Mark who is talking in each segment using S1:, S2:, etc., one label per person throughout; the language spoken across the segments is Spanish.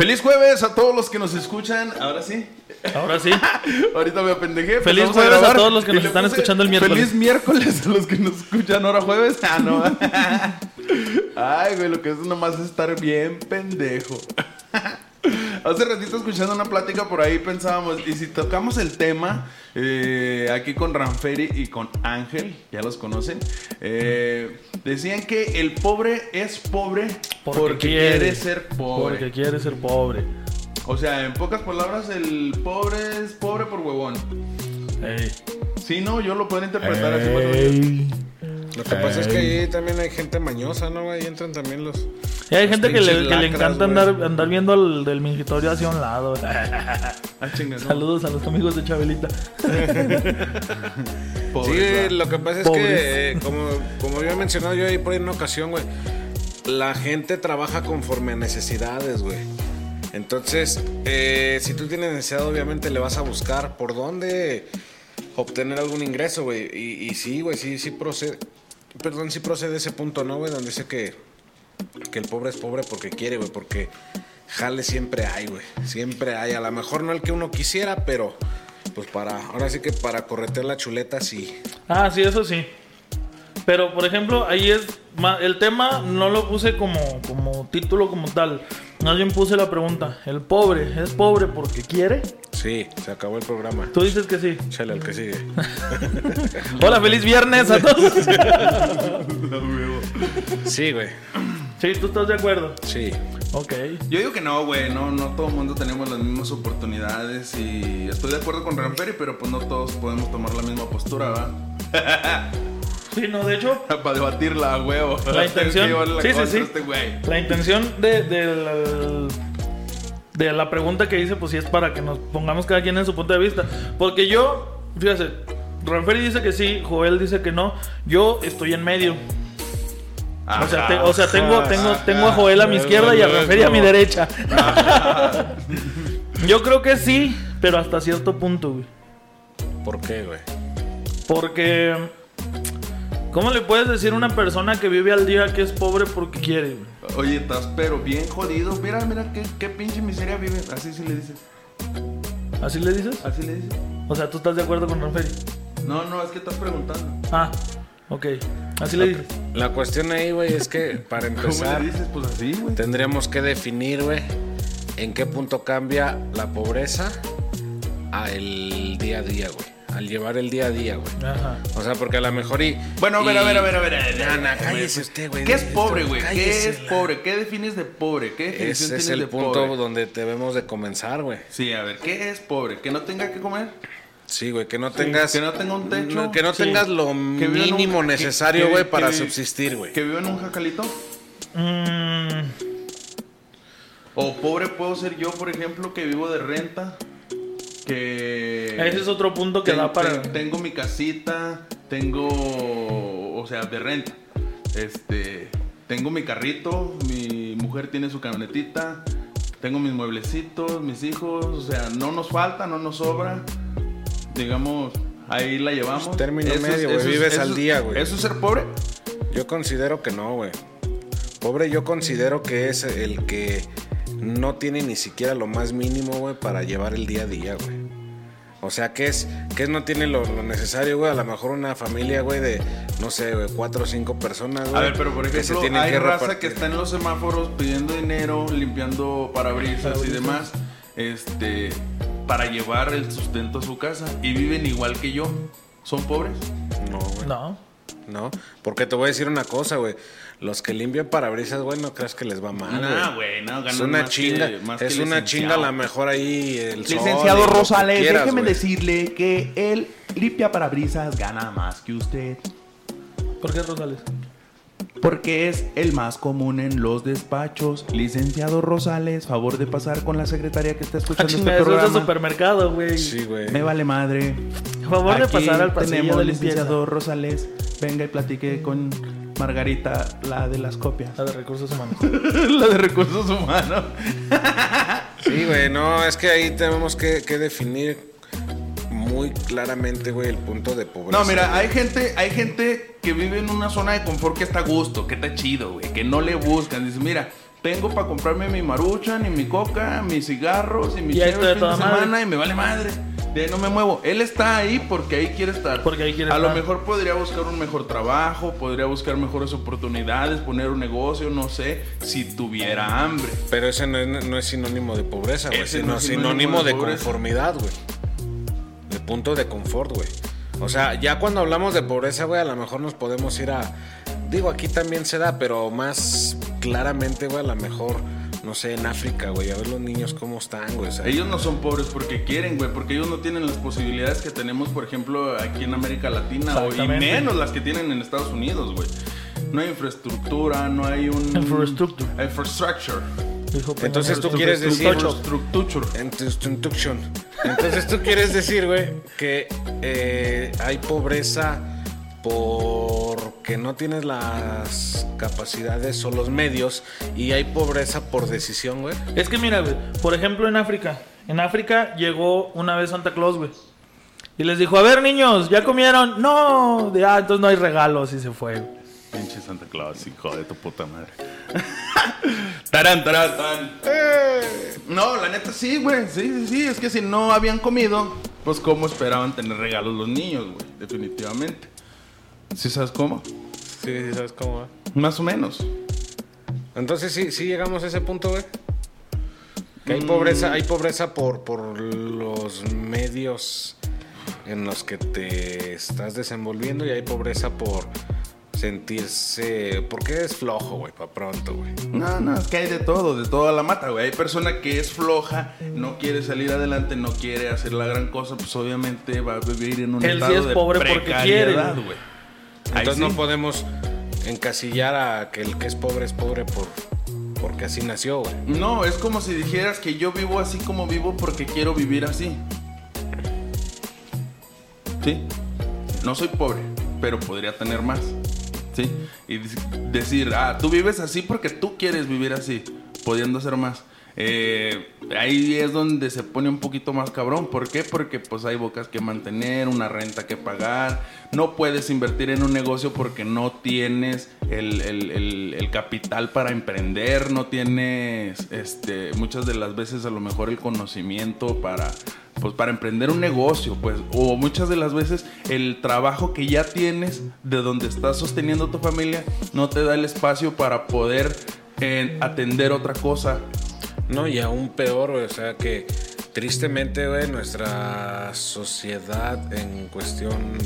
S1: Feliz jueves a todos los que nos escuchan. Ahora sí.
S2: Ahora sí.
S1: Ahorita me apendejé.
S2: Feliz jueves a todos los que nos están escuchando el miércoles.
S1: Feliz miércoles a los que nos escuchan ahora jueves. Ah, no. Ay, güey, lo que es nomás estar bien pendejo. Hace ratito escuchando una plática por ahí pensábamos, y si tocamos el tema eh, aquí con Ranferi y con Ángel, ya los conocen, eh, decían que el pobre es pobre porque, quiere, ser pobre.
S2: Porque quiere ser pobre.
S1: O sea, en pocas palabras, el pobre es pobre por huevón.
S2: Ey.
S1: Sí, no, yo lo puedo interpretar así.
S3: Lo que pasa es que ahí también hay gente mañosa, ¿no? Ahí entran también los.
S2: Y hay
S3: los
S2: gente que le, le encanta andar, andar viendo al del mingitorio hacia un lado.
S1: Ah, no.
S2: Saludos a los amigos de Chabelita.
S1: Pobre,
S3: Sí, lo que pasa es
S2: Pobres.
S3: que, eh, como, como había mencionado yo ahí por ahí en una ocasión, güey, la gente trabaja conforme a necesidades, güey. Entonces, eh, si tú tienes necesidad, obviamente le vas a buscar por dónde obtener algún ingreso, güey. Y, y sí, güey, sí, sí procede. Perdón, sí procede ese punto, ¿no, güey? Donde dice que, que el pobre es pobre porque quiere, güey. Porque jale siempre hay, güey. Siempre hay. A lo mejor no el que uno quisiera, pero pues para, ahora sí que para corretear la chuleta, sí.
S2: Ah, sí, eso sí. Pero, por ejemplo, ahí es... El tema no lo puse como, como título como tal. Más bien puse la pregunta. ¿El pobre es pobre porque quiere?
S3: Sí, se acabó el programa.
S2: Tú dices que sí.
S3: Chale, al que sigue.
S2: Hola, feliz viernes a todos.
S3: Sí, güey.
S2: sí, tú estás de acuerdo.
S3: Sí.
S2: Ok.
S1: Yo digo que no, güey, no, no todo el mundo tenemos las mismas oportunidades y estoy de acuerdo con Ranferi, pero pues no todos podemos tomar la misma postura, ¿va?
S2: Sí, no, de hecho,
S1: Para debatirla, huevo.
S2: La intención-
S1: la
S2: sí, sí, sí.
S1: Este güey.
S2: la intención de, de la, de la pregunta que hice, pues sí es para que nos pongamos cada quien en su punto de vista. Porque yo, fíjate, Ranferi dice que sí, Joel dice que no. Yo estoy en medio. O sea, te- o sea, tengo, tengo, tengo a Joel a mi izquierda y a Ranferi a mi derecha. Yo creo que sí, pero hasta cierto punto, güey.
S3: ¿Por qué, güey?
S2: Porque, ¿cómo le puedes decir a una persona que vive al día que es pobre porque quiere? güey?
S1: Oye, estás pero bien jodido. Mira, mira qué, qué pinche miseria vive. Así sí le dices.
S2: ¿Así le dices?
S1: Así le dices.
S2: O sea, ¿tú estás de acuerdo con Ranferi?
S1: No, no, es que estás preguntando.
S2: Ah, ok. Así le dices.
S3: La cuestión ahí, güey, es que para
S1: ¿Cómo
S3: empezar,
S1: le dices? Pues así, güey.
S3: tendríamos que definir, güey, en qué punto cambia la pobreza a el día a día, güey. Al llevar el día a día, güey.
S2: Ajá.
S3: O sea, porque a lo mejor y.
S1: Bueno, a ver,
S3: y-
S1: a ver, a ver, a ver. a ver,
S3: Ya,
S1: a ver,
S3: na,
S1: a ver,
S3: cállese usted, güey.
S1: ¿Qué es pobre, güey? ¿Qué es pobre? ¿Qué defines de pobre? ¿Qué definición
S3: Ese es el
S1: de
S3: punto
S1: pobre?
S3: donde debemos de comenzar, güey.
S1: Sí, a ver, ¿qué es pobre? ¿Que no tenga que comer?
S3: Sí, güey, que no tengas.
S1: que no tenga un techo.
S3: no- que no
S2: Sí.
S3: tengas lo
S1: Que viva en un-
S3: mínimo necesario, güey,
S1: que-
S3: para subsistir, güey.
S1: ¿Que vive en un jacalito?
S2: Mm,
S1: ¿O pobre puedo ser yo, por ejemplo, que vivo de renta? Que...
S2: ese es otro punto que
S1: Ten-
S2: da para...
S1: ten- Tengo mi casita, tengo... O sea, de renta. Este... Tengo mi carrito, mi mujer tiene su camionetita, tengo mis mueblecitos, mis hijos, o sea, no nos falta, no nos sobra. Digamos, ahí la llevamos.
S3: Pues, término
S1: Eso es-
S3: medio, güey, vives
S1: eso
S3: al día, güey.
S1: ¿Eso es ser pobre?
S3: Yo considero que no, güey. Pobre yo considero que es el que no tiene ni siquiera lo más mínimo, güey, para llevar el día a día, güey. O sea, que es, que no tiene lo, lo necesario, güey. A lo mejor una familia, güey, de, no sé, güey, cuatro o cinco personas, güey.
S1: A ver, pero por
S3: que se
S1: ejemplo,
S3: tienen
S1: hay raza
S3: repartir.
S1: que está en los semáforos pidiendo dinero, limpiando parabrisas y demás, este, para llevar el sustento a su casa y viven igual que yo. ¿Son pobres?
S3: No, güey.
S2: No.
S3: No, porque te voy a decir una cosa, güey. Los que limpian parabrisas, güey, no creas que les va mal,
S1: No,
S3: güey.
S1: güey, no, ganan
S3: Es una
S1: más
S3: chinga,
S1: que- más
S3: es
S1: que
S3: una chinga a la mejor ahí el
S4: Licenciado Rosales,
S3: quieras,
S4: déjeme decirle que el limpia parabrisas gana más que usted.
S2: ¿Por qué Rosales?
S4: Porque es el más común en los despachos. Licenciado Rosales, favor de pasar con la secretaria que está
S2: Ah,
S4: escuchando
S2: chinga,
S4: este
S2: eso es
S4: programa.
S2: supermercado, güey.
S3: Sí, güey.
S4: Me vale madre.
S2: A favor de pasar al pasillo
S4: tenemos
S2: de limpieza.
S4: licenciado Rosales. Venga y platique con Margarita, la de las copias.
S2: La de recursos humanos.
S1: la de recursos humanos.
S3: Sí, güey, no, es que ahí tenemos que, que definir muy claramente, güey, el punto de pobreza.
S1: No, mira, hay gente, hay gente que vive en una zona de confort que está a gusto, que está chido, güey, que no le buscan. Dice, mira, tengo para comprarme mi maruchan y mi coca, mis cigarros y mi fin de
S2: toda madre.
S1: semana y me vale madre. De no me muevo. Él está ahí porque ahí quiere estar.
S2: Porque ahí quiere
S1: A lo mejor podría buscar un mejor trabajo, podría buscar mejores oportunidades, poner un negocio, no sé, si tuviera hambre.
S3: Pero ese no es, no es sinónimo de pobreza, güey.
S1: Ese
S3: Sino
S1: no es
S3: sinónimo,
S1: de
S3: de, conformidad, güey. De punto de confort, güey. O sea, ya cuando hablamos de pobreza, güey, a lo mejor nos podemos ir a. Digo, aquí también se da, pero más claramente, güey, a lo mejor, no sé, en África, güey, a ver los niños cómo están, güey. O sea,
S1: Ellos no son pobres porque quieren, güey, porque ellos no tienen las posibilidades que tenemos, por ejemplo, aquí en América Latina, o, y menos las que tienen en Estados Unidos, güey. No hay infraestructura, no hay un...
S2: Infrastructure.
S1: Infrastructure.
S3: Entonces tú quieres decir-. Entonces tú quieres decir, güey, que eh, hay pobreza porque no tienes las capacidades o los medios y hay pobreza por decisión, güey.
S2: Es que mira, güey, por ejemplo en África. En África llegó una vez Santa Claus, güey. Y les dijo, a ver niños, ¿ya comieron? No, de, ah, entonces no hay regalos y se fue. güey.
S1: Pinche Santa Claus, hijo de tu puta madre. tarán, tarán, tarán. No, la neta sí, güey. Sí, sí, sí. Es que si no habían comido, pues cómo esperaban tener regalos los niños, güey. Definitivamente. ¿Sí sabes cómo?
S3: Sí, sí, ¿sabes cómo va?
S1: Más o menos.
S3: Entonces sí, sí llegamos a ese punto, güey. Que hay pobreza, hay pobreza por, por los medios en los que te estás desenvolviendo y hay pobreza por sentirse... Porque es flojo, güey, para pronto, güey.
S1: No, no, es que hay de todo, de toda la mata, güey. Hay persona que es floja, no quiere salir adelante, no quiere hacer la gran cosa, pues obviamente va a vivir en un
S2: Él sí
S1: estado
S2: es
S1: de
S2: pobre porque quiere.
S1: güey.
S3: Entonces
S1: sí.
S3: no podemos encasillar a que el que es pobre es pobre por porque así nació, güey.
S1: No, es como si dijeras que yo vivo así como vivo porque quiero vivir así. ¿Sí? No soy pobre, pero podría tener más. ¿Sí? Y decir, ah, tú vives así porque tú quieres vivir así, pudiendo ser más. Eh, ahí es donde se pone un poquito más cabrón. ¿Por qué? Porque pues hay bocas que mantener, una renta que pagar. No puedes invertir en un negocio porque no tienes el, el- el- capital para emprender, no tienes este, muchas de las veces a lo mejor el conocimiento para, pues, para emprender un negocio. Pues, o muchas de las veces el trabajo que ya tienes de donde estás sosteniendo tu familia no te da el espacio para poder eh, atender otra cosa
S3: No, y aún peor, o sea que tristemente, güey, nuestra sociedad en cuestión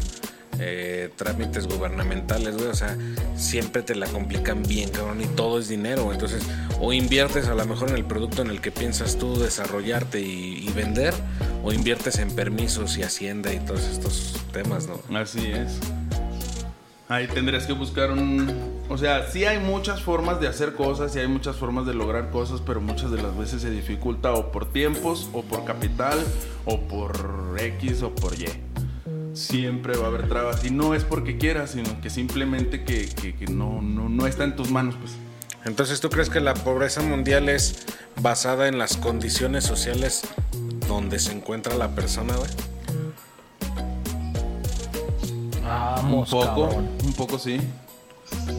S3: eh, trámites gubernamentales, güey, o sea, siempre te la complican bien, cabrón, y todo es dinero, entonces, o inviertes a lo mejor en el producto en el que piensas tú desarrollarte y, y vender, o inviertes en permisos y hacienda y todos estos temas, ¿no?
S1: Así es. Ahí tendrías que buscar un... O sea, sí hay muchas formas de hacer cosas y hay muchas formas de lograr cosas, pero muchas de las veces se dificulta o por tiempos, o por capital, o por X o por Y. Siempre va a haber trabas. Y no es porque quieras, sino que simplemente que, que- que no, no, no está en tus manos, pues.
S3: Entonces, ¿tú crees que la pobreza mundial es basada en las condiciones sociales donde se encuentra la persona, güey?
S2: Vamos,
S1: un poco,
S2: cabrón.
S1: un poco sí.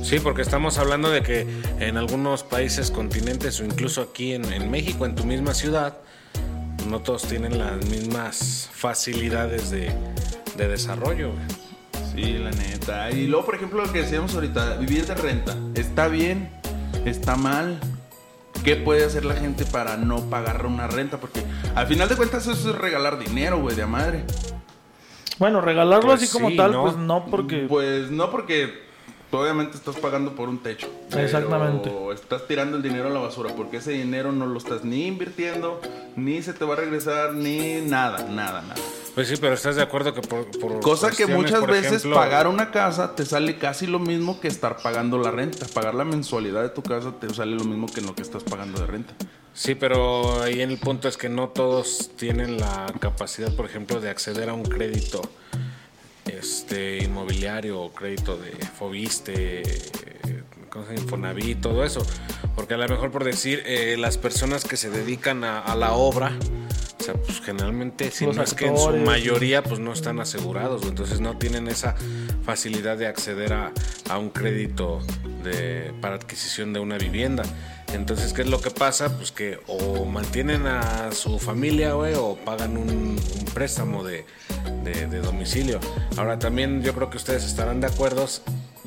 S3: Sí, porque estamos hablando de que en algunos países, continentes o incluso aquí en, en México, en tu misma ciudad, no todos tienen las mismas facilidades de, de desarrollo.
S1: Sí, la neta. Y luego, por ejemplo, lo que decíamos ahorita, vivir de renta. ¿Está bien? ¿Está mal? ¿Qué puede hacer la gente para no pagar una renta? Porque al final de cuentas eso es regalar dinero, güey, de a madre.
S2: Bueno, regalarlo
S3: Pues
S2: así como
S3: sí,
S2: tal,
S3: ¿no?
S2: pues no, porque.
S1: Pues no porque obviamente estás pagando por un techo.
S2: Exactamente.
S1: estás tirando el dinero a la basura porque ese dinero no lo estás ni invirtiendo, ni se te va a regresar, ni nada, nada, nada.
S3: Pues sí, pero estás de acuerdo que por... por
S1: Cosa que muchas
S3: por
S1: veces
S3: ejemplo,
S1: pagar una casa te sale casi lo mismo que estar pagando la renta. Pagar la mensualidad de tu casa te sale lo mismo que en lo que estás pagando de renta.
S3: Sí, pero ahí en el punto es que no todos tienen la capacidad, por ejemplo, de acceder a un crédito este inmobiliario o crédito de Fobiste. Infonavit, todo eso. Porque a lo mejor por decir, eh, las personas que se dedican a, a la obra, sea, pues generalmente, si
S2: Los
S3: no es que en su mayoría, pues no están asegurados, güey. entonces no tienen esa facilidad de acceder a, a un crédito de, para adquisición de una vivienda. Entonces, ¿qué es lo que pasa? Pues que o mantienen a su familia, güey, o pagan un, un préstamo de, de- de domicilio. Ahora también yo creo que ustedes estarán de acuerdo,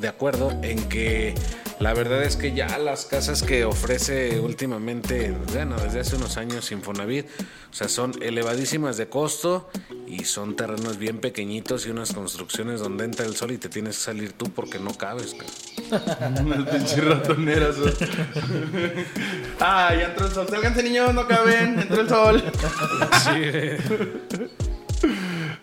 S3: de acuerdo en que la verdad es que ya las casas que ofrece últimamente, bueno, desde hace unos años Infonavit, o sea, son elevadísimas de costo y son terrenos bien pequeñitos y unas construcciones donde entra el sol y te tienes que salir tú porque no cabes. cabrón.
S1: Unas pinches ratoneras. güey. ah, ya entró el sol. Sálganse, niños, no caben. Entró el sol. Sí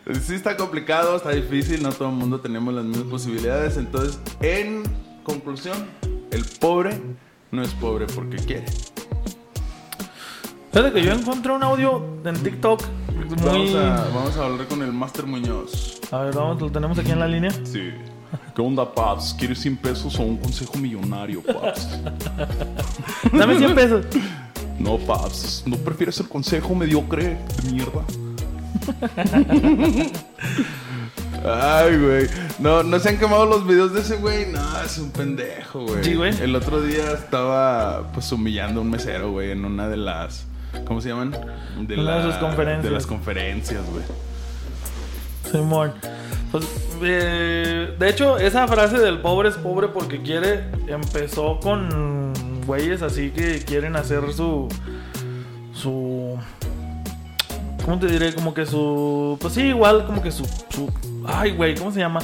S1: está complicado, está difícil, no todo el mundo tenemos las mismas posibilidades. Entonces, en conclusión, el pobre no es pobre porque quiere.
S2: Fíjate que yo encontré un audio en TikTok muy...
S1: Vamos, a, vamos a hablar con el Master Muñoz.
S2: A ver, vamos, lo tenemos aquí en la línea.
S5: Sí. ¿Qué onda, Paps? ¿Quieres 100 pesos o un consejo millonario, Paps?
S2: Dame 100 pesos.
S5: No, Paps. ¿No prefieres el consejo mediocre de mierda?
S1: Ay, güey. No, no se han quemado los videos de ese güey. No, es un pendejo, güey.
S2: Sí, güey.
S1: El otro día estaba, pues, humillando a un mesero, güey, en una de las. ¿Cómo se llaman? De,
S2: Una de sus conferencias.
S1: De las conferencias, güey.
S2: Simón. Pues, eh, de hecho, esa frase del pobre es pobre porque quiere empezó con güeyes así que quieren hacer su su ¿Cómo te diré? Como que su pues sí, igual como que su, su ay, güey, ¿cómo se llama?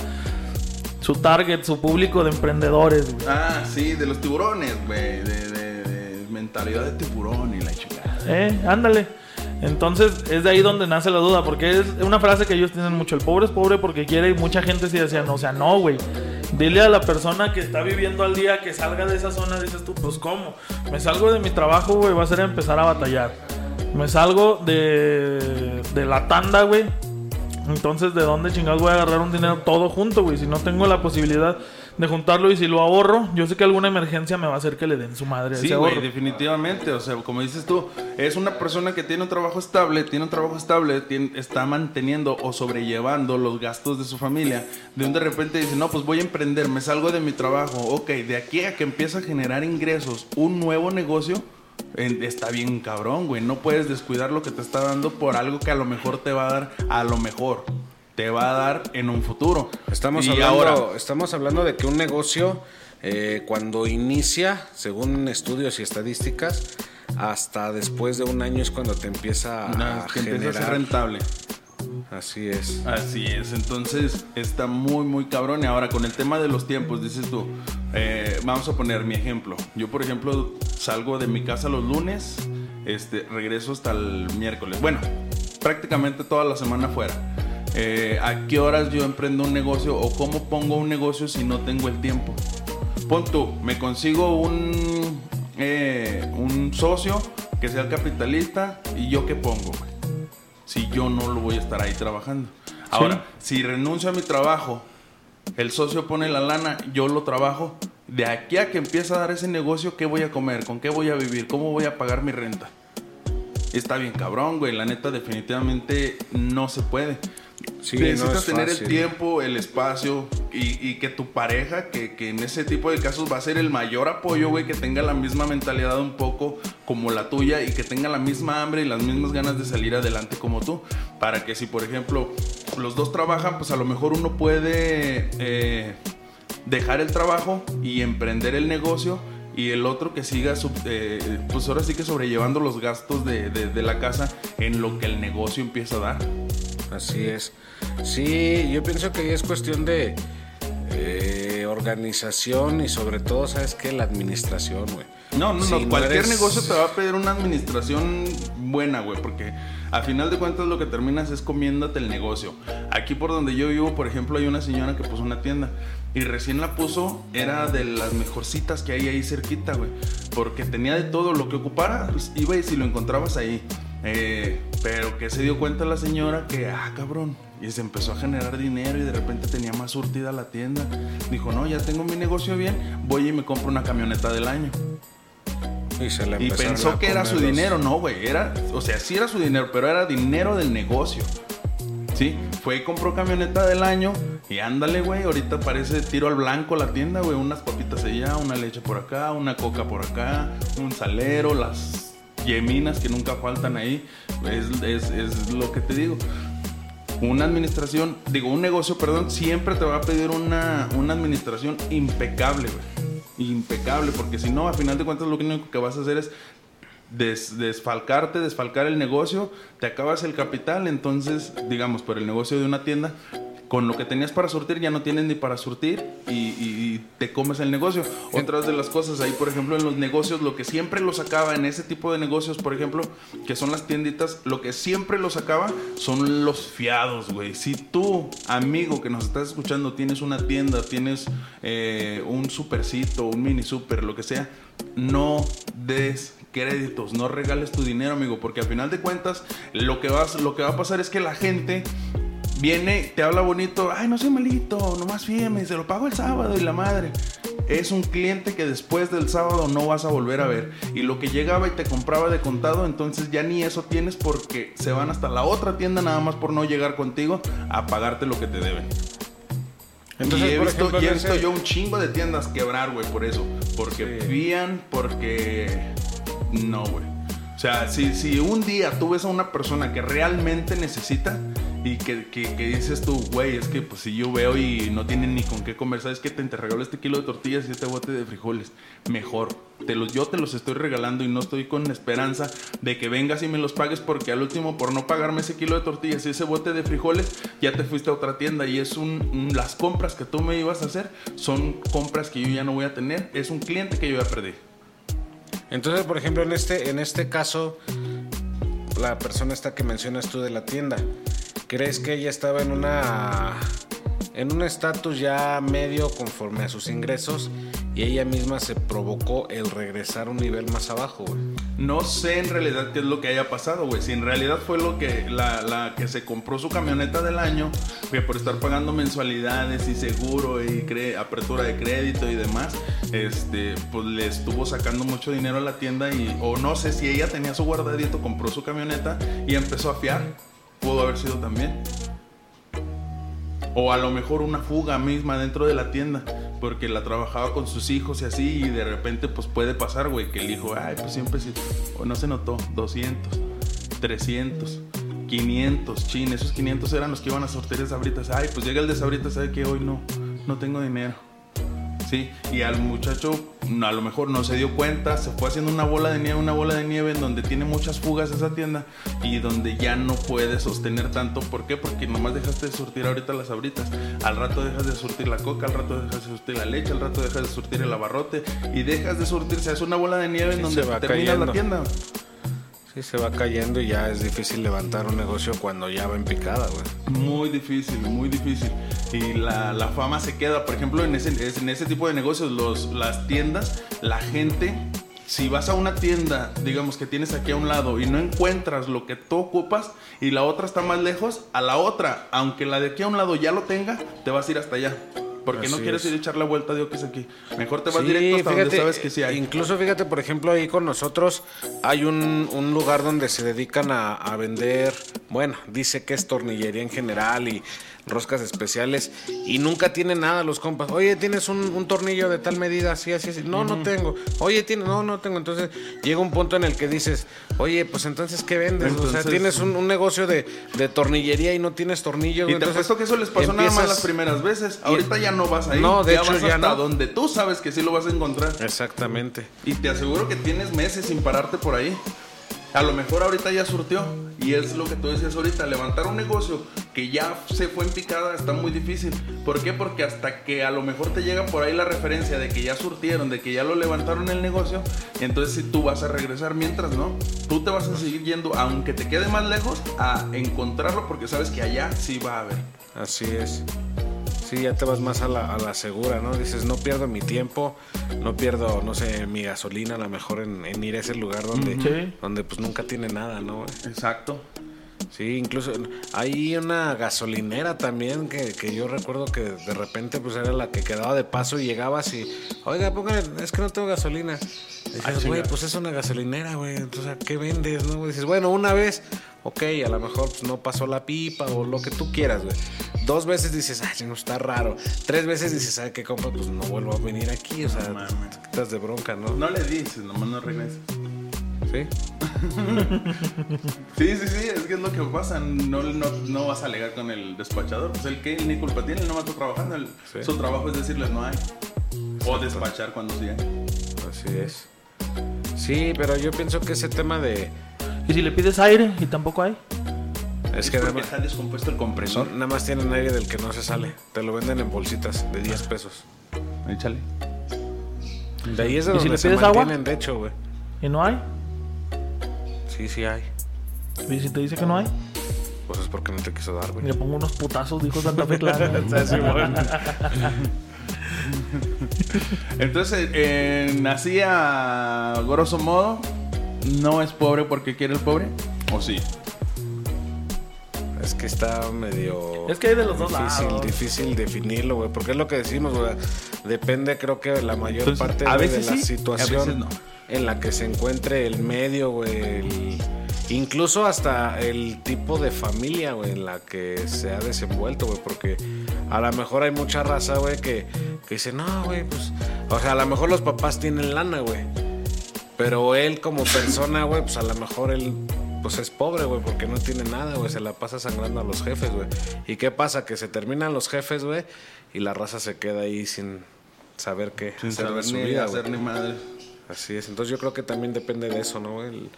S2: Su target, su público de emprendedores, güey.
S1: Ah, sí, de los tiburones, güey. De, de- de mentalidad de tiburón y la chingada.
S2: Eh, ándale. Entonces es de ahí donde nace la duda, porque es una frase que ellos tienen mucho, el pobre es pobre porque quiere y mucha gente sí decía, no, o sea, no, güey. Dile a la persona que está viviendo al día que salga de esa zona, dices tú, pues cómo, me salgo de mi trabajo, güey, va a ser empezar a batallar. Me salgo de, de la tanda, güey. Entonces, ¿de dónde chingados voy a agarrar un dinero todo junto, güey? Si no tengo la posibilidad de juntarlo y si lo ahorro, yo sé que alguna emergencia me va a hacer que le den su madre a
S1: Sí,
S2: ese
S1: definitivamente. O sea, como dices tú, es una persona que tiene un trabajo estable, tiene un trabajo estable, tiene- está manteniendo o sobrellevando los gastos de su familia. De un de repente dice, no, pues voy a emprender, me salgo de mi trabajo. Ok, de aquí a que empieza a generar ingresos, un nuevo negocio, está bien cabrón, güey. No puedes descuidar lo que te está dando por algo que a lo mejor te va a dar, a lo mejor te va a dar en un futuro.
S3: Estamos,
S1: Y
S3: hablando,
S1: ahora,
S3: estamos hablando de que un negocio, eh, cuando inicia, según estudios y estadísticas, hasta después de un año es cuando te empieza a
S1: que empieza a ser
S3: generar.
S1: rentable.
S3: Así es.
S1: Así es, entonces está muy, muy cabrón. Y ahora con el tema de los tiempos, dices tú, eh, vamos a poner mi ejemplo. Yo, por ejemplo, salgo de mi casa los lunes, este, regreso hasta el miércoles. Bueno, prácticamente toda la semana fuera. Eh, ¿A qué horas yo emprendo un negocio o cómo pongo un negocio si no tengo el tiempo? Pon tú, me consigo un, eh, un socio que sea el capitalista y yo qué pongo, si yo no lo voy a estar ahí trabajando. Ahora, si renuncio a mi trabajo, el socio pone la lana, yo lo trabajo, de aquí a que empieza a dar ese negocio, ¿qué voy a comer? ¿Con qué voy a vivir? ¿Cómo voy a pagar mi renta? Está bien cabrón, güey. La neta, definitivamente no se puede.
S3: Sí, no
S1: Necesitas
S3: es
S1: tener el
S3: fácil.
S1: tiempo, el espacio y, y que tu pareja, que, que en ese tipo de casos va a ser el mayor apoyo, güey, que tenga la misma mentalidad un poco como la tuya y que tenga la misma hambre y las mismas ganas de salir adelante como tú. Para que si, por ejemplo, los dos trabajan, pues a lo mejor uno puede eh, dejar el trabajo y emprender el negocio y el otro que siga, eh, pues ahora sí que sobrellevando los gastos de, de- de la casa en lo que el negocio empieza a dar.
S3: Así es. Sí, yo pienso que es cuestión de eh, organización y sobre todo, ¿sabes qué? La administración, güey.
S1: No, no,
S3: Si
S1: no. Cualquier
S3: eres-
S1: negocio te va a pedir una administración buena, güey, porque a final de cuentas lo que terminas es comiéndote el negocio. Aquí por donde yo vivo, por ejemplo, hay una señora que puso una tienda y recién la puso, era de las mejorcitas que hay ahí cerquita, güey, porque tenía de todo lo que ocupara, pues iba y si lo encontrabas ahí. Eh, pero que se dio cuenta la señora que, ah, cabrón, y se empezó a generar dinero y de repente tenía más surtida la tienda. Dijo, no, ya tengo mi negocio bien, voy y me compro una camioneta del año.
S3: Y, se le
S1: Y
S3: empezaron
S1: pensó que era su
S3: los-
S1: dinero, no, güey. Era, o sea, sí era su dinero, pero era dinero del negocio. Sí, fue y compró camioneta del año Y ándale, güey, ahorita parece tiro al blanco la tienda, güey. Unas papitas allá, una leche por acá, una coca por acá, un salero, las yeminas que nunca faltan ahí. Es, es- es lo que te digo. Una administración, digo, un negocio, perdón, siempre te va a pedir una, una administración impecable. Impecable, porque si no, a final de cuentas lo único que vas a hacer es des- desfalcarte, desfalcar el negocio, te acabas el capital, entonces, digamos, por el negocio de una tienda, con lo que tenías para surtir ya no tienes ni para surtir y, te comes el negocio. Otras de las cosas ahí, por ejemplo, en los negocios, lo que siempre lo sacaba en ese tipo de negocios, por ejemplo, que son las tienditas, lo que siempre lo sacaba son los fiados, güey. Si tú, amigo que nos estás escuchando, tienes una tienda, tienes eh, un supercito, un mini super, lo que sea, no des créditos, no regales tu dinero, amigo, porque al final de cuentas lo que vas, lo que va a pasar es que la gente viene, te habla bonito, ay, no soy malito, nomás fíjeme, se lo pago el sábado y la madre. Es un cliente que después del sábado no vas a volver a ver. Y lo que llegaba y te compraba de contado, entonces ya ni eso tienes porque se van hasta la otra tienda nada más por no llegar contigo a pagarte lo que te deben.
S3: Entonces,
S1: y he
S3: por
S1: visto,
S3: ejemplo,
S1: y he
S3: en
S1: visto
S3: ese-
S1: yo un chingo de tiendas quebrar, güey, por eso. Porque
S3: Sí.
S1: fían, porque... No, güey. O sea, si, si un día tú ves a una persona que realmente necesita y que, que- que dices tú, güey, es que pues si yo veo y no tienen ni con qué comer, ¿sabes qué? Te, te regalo este kilo de tortillas y este bote de frijoles. Mejor. Te los, yo te los estoy regalando y no estoy con esperanza de que vengas y me los pagues porque al último por no pagarme ese kilo de tortillas y ese bote de frijoles ya te fuiste a otra tienda y es un- las compras que tú me ibas a hacer son compras que yo ya no voy a tener. Es un cliente que yo ya perdí.
S3: Entonces, por ejemplo, en este, en este caso, la persona esta que mencionas tú de la tienda, ¿crees que ella estaba en una en un estatus ya medio conforme a sus ingresos y ella misma se provocó el regresar a un nivel más abajo, güey?
S1: No sé en realidad qué es lo que haya pasado, güey. Si en realidad fue lo que la, la que se compró su camioneta del año, que por estar pagando mensualidades y seguro y cre- apertura de crédito y demás, este, pues le estuvo sacando mucho dinero a la tienda y o no sé si ella tenía su guardadito, compró su camioneta y empezó a fiar. Pudo haber sido también. O a lo mejor una fuga misma dentro de la tienda, porque la trabajaba con sus hijos y así, y de repente pues puede pasar, güey, que el hijo, ay, pues siempre sí, o no se notó, 200, 300, 500, chin, esos 500 eran los que iban a sortear sabritas, ay, pues llega el de sabritas, sabe que hoy no, no tengo dinero. Sí, y al muchacho a lo mejor no se dio cuenta, se fue haciendo una bola de nieve, una bola de nieve en donde tiene muchas fugas esa tienda y donde ya no puede sostener tanto. ¿Por qué? Porque nomás dejaste de surtir ahorita las abritas. Al rato dejas de surtir la coca, al rato dejas de surtir la leche, al rato dejas de surtir el abarrote y dejas de surtir, se hace una bola de nieve en donde
S3: se va
S1: termina la tienda.
S3: Sí, se va cayendo y ya es difícil levantar un negocio cuando ya va en picada, güey.
S1: Muy difícil, muy difícil. Y la, la fama se queda, por ejemplo, en ese, es- en ese tipo de negocios, los, las tiendas, la gente, si vas a una tienda, digamos que tienes aquí a un lado y no encuentras lo que tú ocupas y la otra está más lejos, a la otra, aunque la de aquí a un lado ya lo tenga, te vas a ir hasta allá. Porque no quieres
S3: es.
S1: ir a echar la vuelta de es aquí. Mejor te vas
S3: Sí,
S1: directo hasta donde sabes que sí hay.
S3: Incluso fíjate, por ejemplo, ahí con nosotros hay un, un lugar donde se dedican a, a vender, bueno, dice que es tornillería en general y roscas especiales y nunca tienen nada los compas. Oye, ¿tienes un, un tornillo de tal medida? Así, así, así. No, no tengo. Oye, ¿tienes? No, no tengo. Entonces llega un punto en el que dices, oye, pues entonces, ¿qué vendes? o sea,
S1: Entonces-
S3: tienes un, un negocio de, de tornillería y no tienes tornillos.
S1: Y
S3: güey.
S1: te
S3: Entonces,
S1: apuesto que eso les pasó nada más las primeras veces. Ahorita ya no vas ahí.
S3: No, de
S1: ya
S3: hecho
S1: vas
S3: ya
S1: hasta
S3: no.
S1: donde tú sabes que sí lo vas a encontrar.
S3: Exactamente.
S1: Y te aseguro que tienes meses sin pararte por ahí. A lo mejor ahorita ya surtió. Y es lo que tú decías ahorita. Levantar un negocio que ya se fue en picada está muy difícil. ¿Por qué? Porque hasta que a lo mejor te llega por ahí la referencia de que ya surtieron, de que ya lo levantaron el negocio, entonces si tú vas a regresar mientras, ¿no? Tú te vas a seguir yendo, aunque te quede más lejos, a encontrarlo porque sabes que allá sí va a haber.
S3: Así es. Sí, ya te vas más a la, a la segura, ¿no? Dices, no pierdo mi tiempo, no pierdo, no sé, mi gasolina, a lo mejor en, en ir a ese lugar donde,
S2: Sí.
S3: donde pues nunca tiene nada, ¿no?
S1: Exacto.
S3: Sí, incluso hay una gasolinera también que, que yo recuerdo que de repente pues era la que quedaba de paso y llegabas y, oiga, póngale, es que no tengo gasolina. Dices, güey, pues es una gasolinera, güey, entonces, ¿qué vendes, no? Dices, bueno, una vez, ok, a lo mejor pues, no pasó la pipa o lo que tú quieras, güey. Dos veces dices, ay, no está raro. Tres veces dices, ¿sabe qué compa? Pues no vuelvo a venir aquí. O sea,
S1: No
S3: quitas de bronca, ¿no?
S1: No le dices, nomás no regresas.
S3: Sí.
S1: Sí, sí, sí, es que es lo que pasa. No, no, no vas a alegar con el despachador. Pues el que ni culpa tiene, él nomás está trabajando. El-
S3: Sí.
S1: Su trabajo es decirles no hay. O despachar cuando sí hay.
S3: Así es. Sí, pero yo pienso que ese tema de.
S2: Y si le pides aire y tampoco hay.
S3: Es que nada más,
S1: está descompuesto el compresor.
S3: nada más tienen aire del que no se sale. Te lo venden en bolsitas de 10 pesos.
S1: Échale.
S3: De ahí es de
S2: ¿Y si
S3: donde
S2: le
S3: se
S2: pides agua?
S3: mantienen, de hecho, güey.
S2: Y no hay.
S3: Sí, sí hay.
S2: Y si te dice que no hay,
S3: Pues es porque no te quiso dar, güey.
S2: le pongo unos putazos, dijo Santa Fe Clara.
S1: Entonces, en, así a grosso modo, no es pobre porque quiere el pobre. ¿O sí?
S3: Es que está medio.
S2: Es que hay de los dos
S3: difícil,
S2: lados.
S3: Difícil definirlo, güey. Porque es lo que decimos, güey. Depende, creo que la mayor
S1: Entonces,
S3: parte
S1: a veces
S3: de la
S1: sí, a
S3: situación
S1: veces no.
S3: en la que se encuentre el medio, güey. el- Incluso hasta el tipo de familia, güey, en la que se ha desenvuelto, güey. Porque a lo mejor hay mucha raza, güey, que, que dice, no, güey, pues. O sea, a lo mejor los papás tienen lana, güey. Pero él como persona, güey, pues a lo mejor él pues es pobre, güey, porque no tiene nada, güey, se la pasa sangrando a los jefes, güey. ¿Y qué pasa? Que se terminan los jefes, güey, y la raza se queda ahí sin saber qué
S1: Sin
S3: hacer de
S1: saber
S3: su
S1: ni
S3: vida,
S1: hacer ni madre.
S3: Así es, entonces yo creo que también depende de eso, ¿no? El,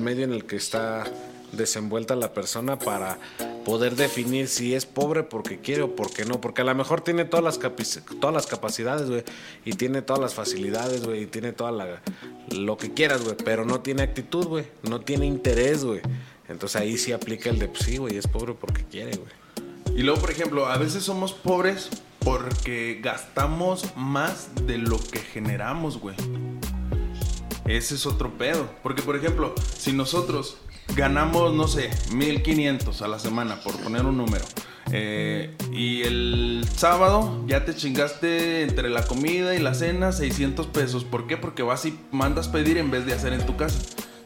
S3: medio en el que está desenvuelta la persona para poder definir si es pobre porque quiere o porque no, porque a lo mejor tiene todas las, capi- todas las capacidades, güey, y tiene todas las facilidades, güey, y tiene toda la lo que quieras, güey, pero no tiene actitud, güey, no tiene interés, güey. Entonces ahí sí aplica el de, pues sí, güey, es pobre porque quiere, güey.
S1: Y luego, por ejemplo, a veces somos pobres porque gastamos más de lo que generamos, güey. Ese es otro pedo. Porque, por ejemplo, si nosotros ganamos, no sé, 1500 a la semana, por poner un número, eh, y el sábado ya te chingaste entre la comida y la cena 600 pesos. ¿Por qué? Porque vas y mandas pedir en vez de hacer en tu casa.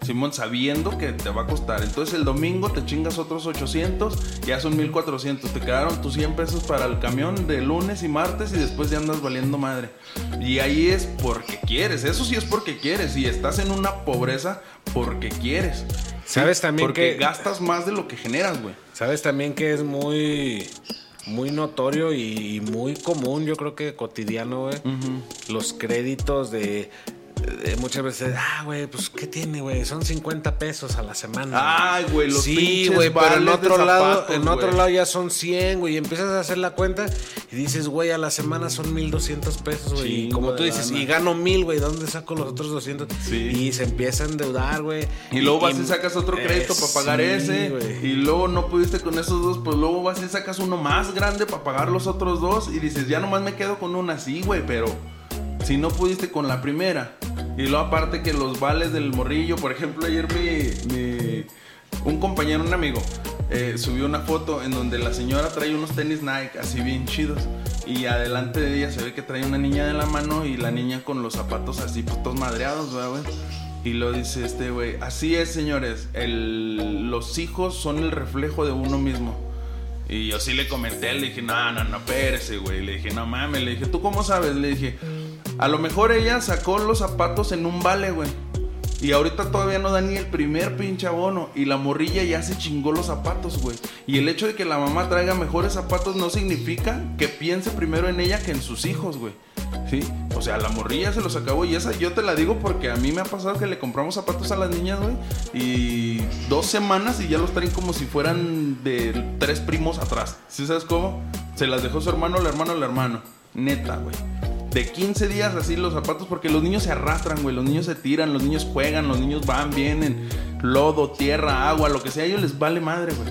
S1: Simón, sabiendo que te va a costar. Entonces el domingo te chingas otros 800, ya son 1400. Te quedaron tus 100 pesos para el camión de lunes y martes y después ya andas valiendo madre. Y ahí es porque quieres. Eso sí es porque quieres. Y estás en una pobreza porque quieres.
S3: ¿Sabes también
S1: porque
S3: que-
S1: gastas más de lo que generas, güey.
S3: Sabes también que es muy muy notorio y muy común, yo creo que cotidiano, güey. Los créditos de, de muchas veces, ah, güey, pues ¿qué tiene, güey? Son 50 pesos a la semana.
S1: Ay, güey, los
S3: Sí,
S1: pinches
S3: güey, pero en otro lado,
S1: zapatos,
S3: en otro lado ya son 100, güey, y empiezas a hacer la cuenta y dices, güey, a la semana son 1200 pesos, güey. Y como tú dices, y gano 1000, güey, ¿dónde saco los otros 200?
S1: Sí.
S3: Y se empieza a endeudar, güey.
S1: Y luego vas y sacas otro crédito
S3: Eh,
S1: para pagar
S3: sí,
S1: ese.
S3: güey.
S1: Y luego no pudiste con esos dos, pues luego vas y sacas uno más grande para pagar los otros dos. Y dices, ya nomás me quedo con una, sí, güey, pero si no pudiste con la primera. Y luego aparte que los vales del morrillo, por ejemplo, ayer mi, mi- un compañero, un amigo, eh, subió una foto en donde la señora trae unos tenis Nike así bien chidos. Y adelante de ella se ve que trae una niña de la mano y la niña con los zapatos así, todos madreados, ¿verdad, güey. Y lo dice este güey, así es, señores, el- los hijos son el reflejo de uno mismo. Y yo sí le comenté, le dije, no, no, no, espérese, güey. Le dije, no mames, le dije, ¿tú cómo sabes? Le dije, a lo mejor ella sacó los zapatos en un vale, güey. Y ahorita todavía no da ni el primer pinche abono. Y la morrilla ya se chingó los zapatos, güey. Y el hecho de que la mamá traiga mejores zapatos no significa que piense primero en ella que en sus hijos, güey. ¿Sí? O sea, la morrilla se los acabó. Y esa yo te la digo porque a mí me ha pasado que le compramos zapatos a las niñas, güey. Y dos semanas y ya los traen como si fueran de tres primos atrás. ¿Sí sabes cómo? Se las dejó su hermano, el hermano, el hermano. Neta, güey. De 15 días así los zapatos porque los niños se arrastran, güey. Los niños se tiran, los niños juegan, los niños van, vienen. Lodo, tierra, agua, lo que sea. A ellos les vale madre, güey.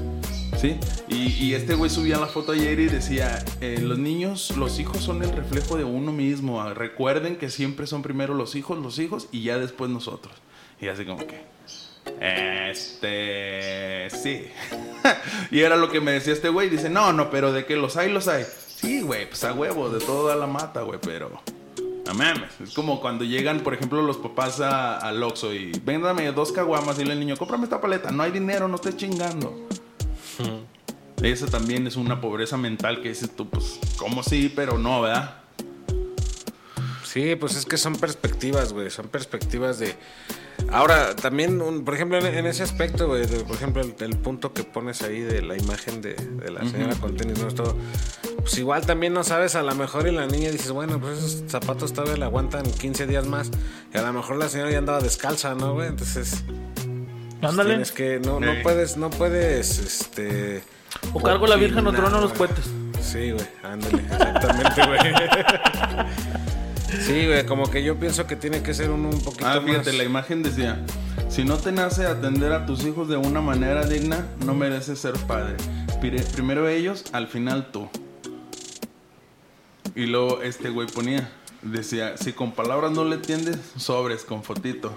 S1: ¿Sí? Y, este güey subía la foto ayer y decía, eh, los niños, los hijos son el reflejo de uno mismo. Ah, Recuerden que siempre son primero los hijos, los hijos y ya después nosotros. Y así como que... Este... Sí. y era lo que me decía este güey. Dice, no, no, pero de que los hay, los hay. Sí, güey, pues a huevo, de toda la mata, güey, pero... No mames. Es como cuando llegan, por ejemplo, los papás a- al Oxxo y... Véndame dos caguamas y el niño, cómprame esta paleta. No hay dinero, no estés chingando. Esa también es una pobreza mental que dices tú, pues, ¿cómo sí? Pero no, ¿verdad?
S3: Sí, pues es que son perspectivas, güey. Son perspectivas de. Ahora, también, un- por ejemplo, en, en ese aspecto, güey, de- por ejemplo, el, el punto que pones ahí de la imagen de, de la señora con tenis, no es todo. Pues igual también no sabes, a lo mejor y la niña dices, bueno, pues esos zapatos todavía le aguantan 15 días más. Y a lo mejor la señora ya andaba descalza, ¿no, güey? Entonces, pues
S2: Ándale.
S3: tienes que. No, no puedes, no puedes, este.
S2: O cargo la Virgen o trono los cohetes.
S3: Sí, güey, ándale, exactamente, güey. Sí, güey, como que yo pienso que tiene que ser uno un poquito
S1: Ah,
S3: más.
S1: fíjate, la imagen decía, si no te nace atender a tus hijos de una manera digna, no mereces ser padre. Primero ellos, al final tú. Y luego este güey ponía, decía, si con palabras no le entiendes, sobres con fotito.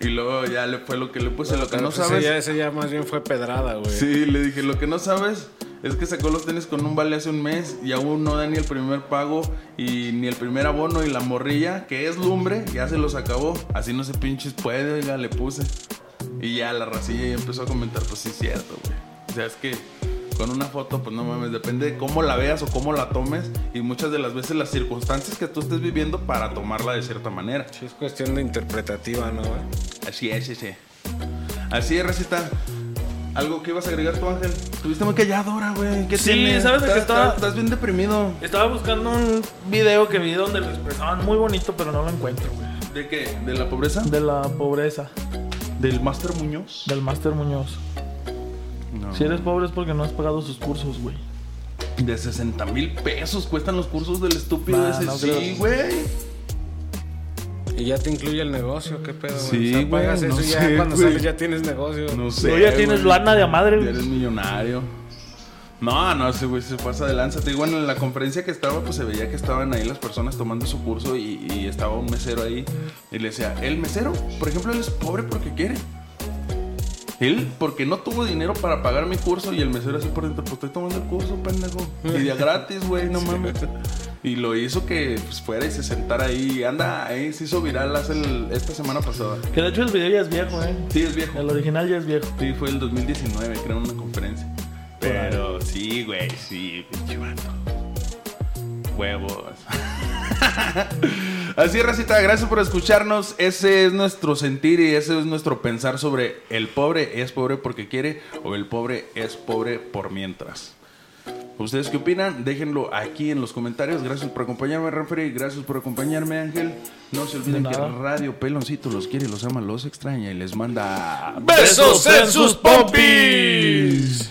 S1: Y luego ya le fue lo que le puse, lo que no
S3: pues, ese
S1: sabes.
S3: ya, ese ya más bien fue pedrada, güey.
S1: Sí, le dije, lo que no sabes es que sacó los tenis con un vale hace un mes y aún no da ni el primer pago y ni el primer abono y la morrilla, que es lumbre, ya se los acabó. Así no se pinches puede, oiga, le puse. Y ya la racilla ya empezó a comentar, pues sí es cierto, güey. O sea, es que con una foto, pues no mames, depende de cómo la veas o cómo la tomes y muchas de las veces las circunstancias que tú estés viviendo para tomarla de cierta manera.
S3: Sí, es cuestión de interpretativa, ¿no, güey?
S1: Así es, sí, sí. Así es, Recita. ¿Algo que ibas a agregar tú, Ángel? Estuviste muy callado ahora, güey. ¿Qué
S2: Sí? ¿sabes de qué
S1: Estás-
S2: estaba?
S1: Estás, estás bien deprimido.
S2: Estaba buscando un video que vi donde lo expresaban muy bonito, pero no lo encuentro, güey.
S1: ¿De qué? ¿De la pobreza?
S2: De la pobreza,
S1: ¿Del Master Muñoz?
S2: del Máster Muñoz.
S1: No.
S2: Si eres pobre es porque no has pagado sus cursos, güey.
S1: De 60 mil pesos cuestan los cursos del estúpido
S2: Nah,
S1: ese.
S2: no
S1: sí, güey.
S3: Y ya te incluye el negocio, ¿qué pedo, güey?
S1: Sí,
S3: o sea,
S1: güey,
S3: pagas
S1: no
S3: eso y ya
S1: sé,
S3: cuando
S1: güey.
S3: sales ya tienes negocio.
S1: No sé.
S2: Tú ya tienes
S1: güey.
S2: lana de madre,
S1: Ya
S2: güey.
S1: eres millonario. No, no, ese güey se pasa de lanza. Te digo, en la conferencia que estaba, pues se veía que estaban ahí las personas tomando su curso y, y estaba un mesero ahí. Y le decía, el mesero, por ejemplo, él es pobre porque quiere. Él, porque no tuvo dinero para pagar mi curso y el mesero así por dentro, pues estoy tomando el curso, pendejo. Y de gratis, güey, no mames. Y lo hizo que pues, fuera y se sentara ahí. Anda, ahí se hizo viral hace el- esta semana pasada.
S2: Que de hecho el video ya es viejo, eh.
S1: Sí, es viejo.
S2: El original ya es viejo.
S1: Sí, fue el 2019, creo, en una conferencia. Pero sí, güey, sí, pinche. Huevos. Así, Racita, gracias por escucharnos. Ese es nuestro sentir y ese es nuestro pensar sobre el pobre es pobre porque quiere o el pobre es pobre por mientras. ¿Ustedes qué opinan? Déjenlo aquí en los comentarios. Gracias por acompañarme, Referee. Gracias por acompañarme, Ángel. No se olviden
S2: De
S1: que. Radio Peloncito los quiere, los ama, los extraña y les manda
S3: ¡Besos en sus pompis!